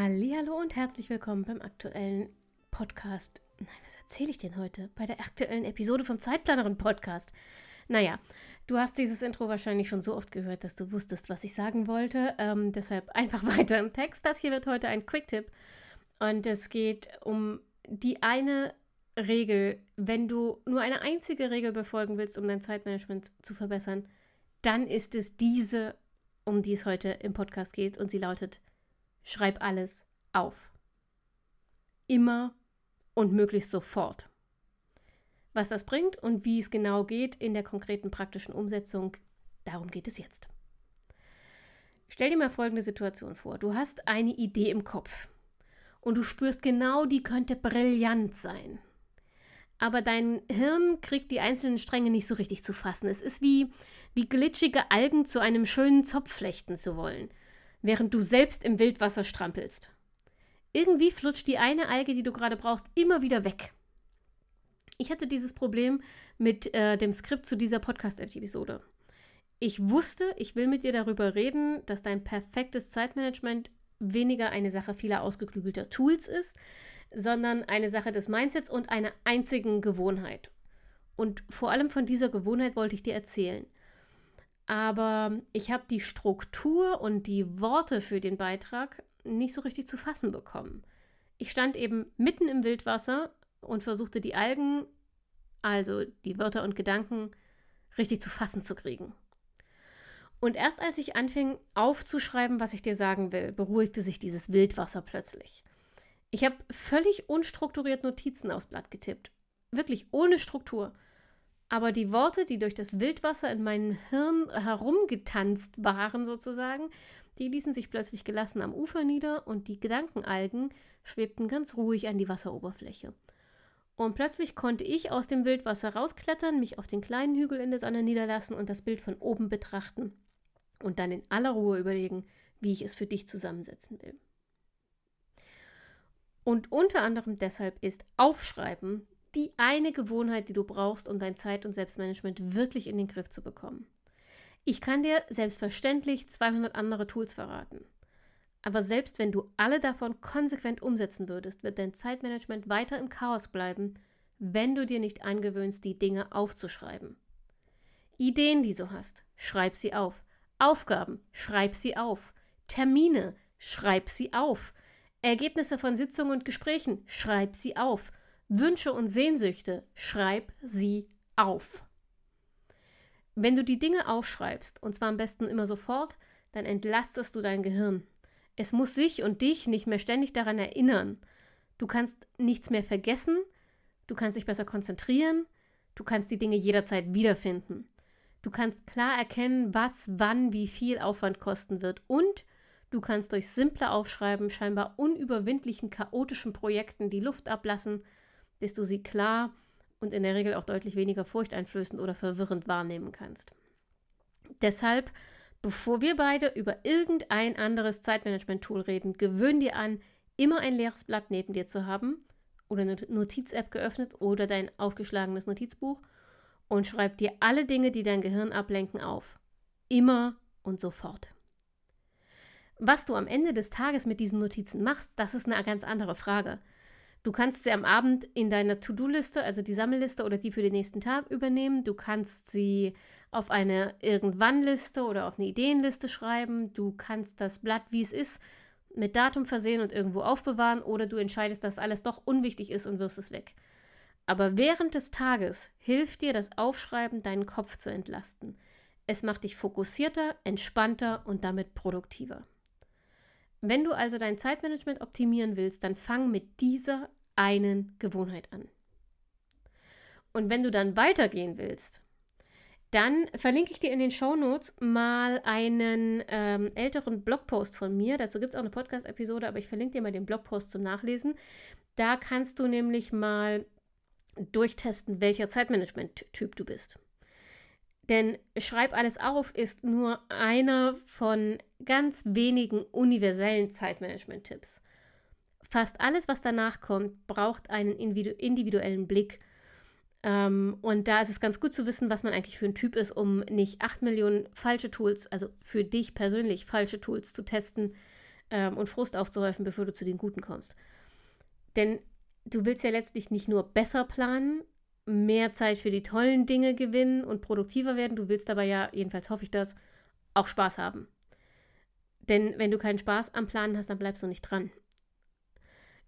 Hallo und herzlich willkommen beim aktuellen Podcast. Nein, was erzähle ich denn heute? Bei der aktuellen Episode vom Zeitplanerin Podcast. Naja, du hast dieses Intro wahrscheinlich schon so oft gehört, dass du wusstest, was ich sagen wollte. Ähm, deshalb einfach weiter im Text. Das hier wird heute ein Quick-Tipp. Und es geht um die eine Regel. Wenn du nur eine einzige Regel befolgen willst, um dein Zeitmanagement zu verbessern, dann ist es diese, um die es heute im Podcast geht. Und sie lautet, schreib alles auf. Immer und möglichst sofort. Was das bringt und wie es genau geht in der konkreten praktischen Umsetzung, darum geht es jetzt. Stell dir mal folgende Situation vor. Du hast eine Idee im Kopf und du spürst genau, die könnte brillant sein. Aber dein Hirn kriegt die einzelnen Stränge nicht so richtig zu fassen. Es ist wie, wie glitschige Algen zu einem schönen Zopf flechten zu wollen, während du selbst im Wildwasser strampelst. Irgendwie flutscht die eine Alge, die du gerade brauchst, immer wieder weg. Ich hatte dieses Problem mit äh, dem Skript zu dieser Podcast-Episode. Ich wusste, ich will mit dir darüber reden, dass dein perfektes Zeitmanagement weniger eine Sache vieler ausgeklügelter Tools ist, sondern eine Sache des Mindsets und einer einzigen Gewohnheit. Und vor allem von dieser Gewohnheit wollte ich dir erzählen. Aber ich habe die Struktur und die Worte für den Beitrag nicht so richtig zu fassen bekommen. Ich stand eben mitten im Wildwasser und versuchte die Algen, also die Wörter und Gedanken, richtig zu fassen zu kriegen. Und erst als ich anfing aufzuschreiben, was ich dir sagen will, beruhigte sich dieses Wildwasser plötzlich. Ich habe völlig unstrukturiert Notizen aufs Blatt getippt. Wirklich ohne Struktur. Aber die Worte, die durch das Wildwasser in meinem Hirn herumgetanzt waren, sozusagen, die ließen sich plötzlich gelassen am Ufer nieder und die Gedankenalgen schwebten ganz ruhig an die Wasseroberfläche. Und plötzlich konnte ich aus dem Wildwasser rausklettern, mich auf den kleinen Hügel in der Sonne niederlassen und das Bild von oben betrachten und dann in aller Ruhe überlegen, wie ich es für dich zusammensetzen will. Und unter anderem deshalb ist Aufschreiben die eine Gewohnheit, die du brauchst, um dein Zeit- und Selbstmanagement wirklich in den Griff zu bekommen. Ich kann dir selbstverständlich 200 andere Tools verraten. Aber selbst wenn du alle davon konsequent umsetzen würdest, wird dein Zeitmanagement weiter im Chaos bleiben, wenn du dir nicht angewöhnst, die Dinge aufzuschreiben. Ideen, die du hast, schreib sie auf. Aufgaben, schreib sie auf. Termine, schreib sie auf. Ergebnisse von Sitzungen und Gesprächen, schreib sie auf. Wünsche und Sehnsüchte, schreib sie auf. Wenn du die Dinge aufschreibst, und zwar am besten immer sofort, dann entlastest du dein Gehirn. Es muss sich und dich nicht mehr ständig daran erinnern. Du kannst nichts mehr vergessen, du kannst dich besser konzentrieren, du kannst die Dinge jederzeit wiederfinden. Du kannst klar erkennen, was, wann, wie viel Aufwand kosten wird und du kannst durch simple Aufschreiben scheinbar unüberwindlichen chaotischen Projekten die Luft ablassen, bis du sie klar und in der Regel auch deutlich weniger furchteinflößend oder verwirrend wahrnehmen kannst. Deshalb, bevor wir beide über irgendein anderes Zeitmanagement-Tool reden, gewöhn dir an, immer ein leeres Blatt neben dir zu haben oder eine Notiz-App geöffnet oder dein aufgeschlagenes Notizbuch und schreib dir alle Dinge, die dein Gehirn ablenken, auf. Immer und sofort. Was du am Ende des Tages mit diesen Notizen machst, das ist eine ganz andere Frage. Du kannst sie am Abend in deiner To-Do-Liste, also die Sammelliste oder die für den nächsten Tag übernehmen. Du kannst sie auf eine Irgendwann-Liste oder auf eine Ideenliste schreiben. Du kannst das Blatt, wie es ist, mit Datum versehen und irgendwo aufbewahren oder du entscheidest, dass alles doch unwichtig ist und wirfst es weg. Aber während des Tages hilft dir das Aufschreiben, deinen Kopf zu entlasten. Es macht dich fokussierter, entspannter und damit produktiver. Wenn du also dein Zeitmanagement optimieren willst, dann fang mit dieser einen Gewohnheit an. Und wenn du dann weitergehen willst, Dann verlinke ich dir in den Show Notes mal einen ähm, älteren Blogpost von mir. Dazu gibt es auch eine Podcast-Episode, aber ich verlinke dir mal den Blogpost zum Nachlesen. Da kannst du nämlich mal durchtesten, welcher Zeitmanagement-Typ du bist. Denn Schreib alles auf ist nur einer von ganz wenigen universellen Zeitmanagement-Tipps. Fast alles, was danach kommt, braucht einen individuellen Blick ähm, und da ist es ganz gut zu wissen, was man eigentlich für ein Typ ist, um nicht 8 Millionen falsche Tools, also für dich persönlich falsche Tools zu testen ähm, und Frust aufzuhäufen, bevor du zu den guten kommst. Denn du willst ja letztlich nicht nur besser planen, mehr Zeit für die tollen Dinge gewinnen und produktiver werden, du willst aber ja, jedenfalls hoffe ich das, auch Spaß haben. Denn wenn du keinen Spaß am Planen hast, dann bleibst du nicht dran.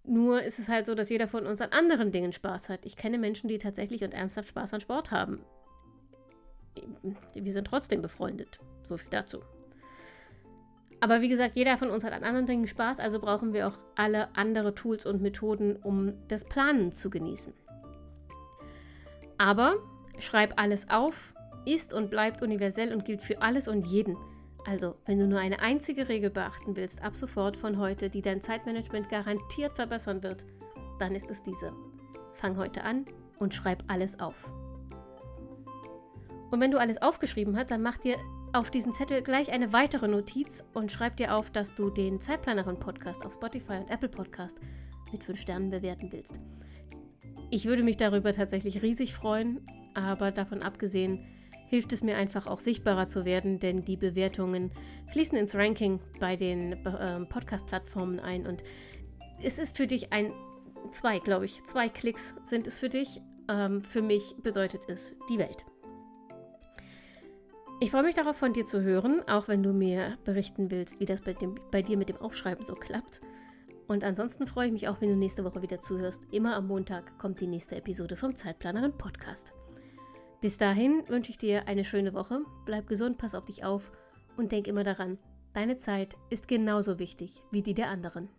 Nur ist es halt so, dass jeder von uns an anderen Dingen Spaß hat. Ich kenne Menschen, die tatsächlich und ernsthaft Spaß an Sport haben. Wir sind trotzdem befreundet. So viel dazu. Aber wie gesagt, jeder von uns hat an anderen Dingen Spaß, also brauchen wir auch alle andere Tools und Methoden, um das Planen zu genießen. Aber schreib alles auf, ist und bleibt universell und gilt für alles und jeden. Also, wenn du nur eine einzige Regel beachten willst, ab sofort von heute, die dein Zeitmanagement garantiert verbessern wird, dann ist es diese. Fang heute an und schreib alles auf. Und wenn du alles aufgeschrieben hast, dann mach dir auf diesen Zettel gleich eine weitere Notiz und schreib dir auf, dass du den Zeitplanerin-Podcast auf Spotify und Apple Podcast mit 5 Sternen bewerten willst. Ich würde mich darüber tatsächlich riesig freuen, aber davon abgesehen, hilft es mir einfach auch sichtbarer zu werden, denn die Bewertungen fließen ins Ranking bei den äh, Podcast-Plattformen ein und es ist für dich ein, zwei, glaube ich, zwei Klicks sind es für dich. Ähm, für mich bedeutet es die Welt. Ich freue mich darauf, von dir zu hören, auch wenn du mir berichten willst, wie das bei, dem, bei dir mit dem Aufschreiben so klappt. Und ansonsten freue ich mich auch, wenn du nächste Woche wieder zuhörst. Immer am Montag kommt die nächste Episode vom Zeitplanerin Podcast. Bis dahin wünsche ich dir eine schöne Woche, bleib gesund, pass auf dich auf und denk immer daran, deine Zeit ist genauso wichtig wie die der anderen.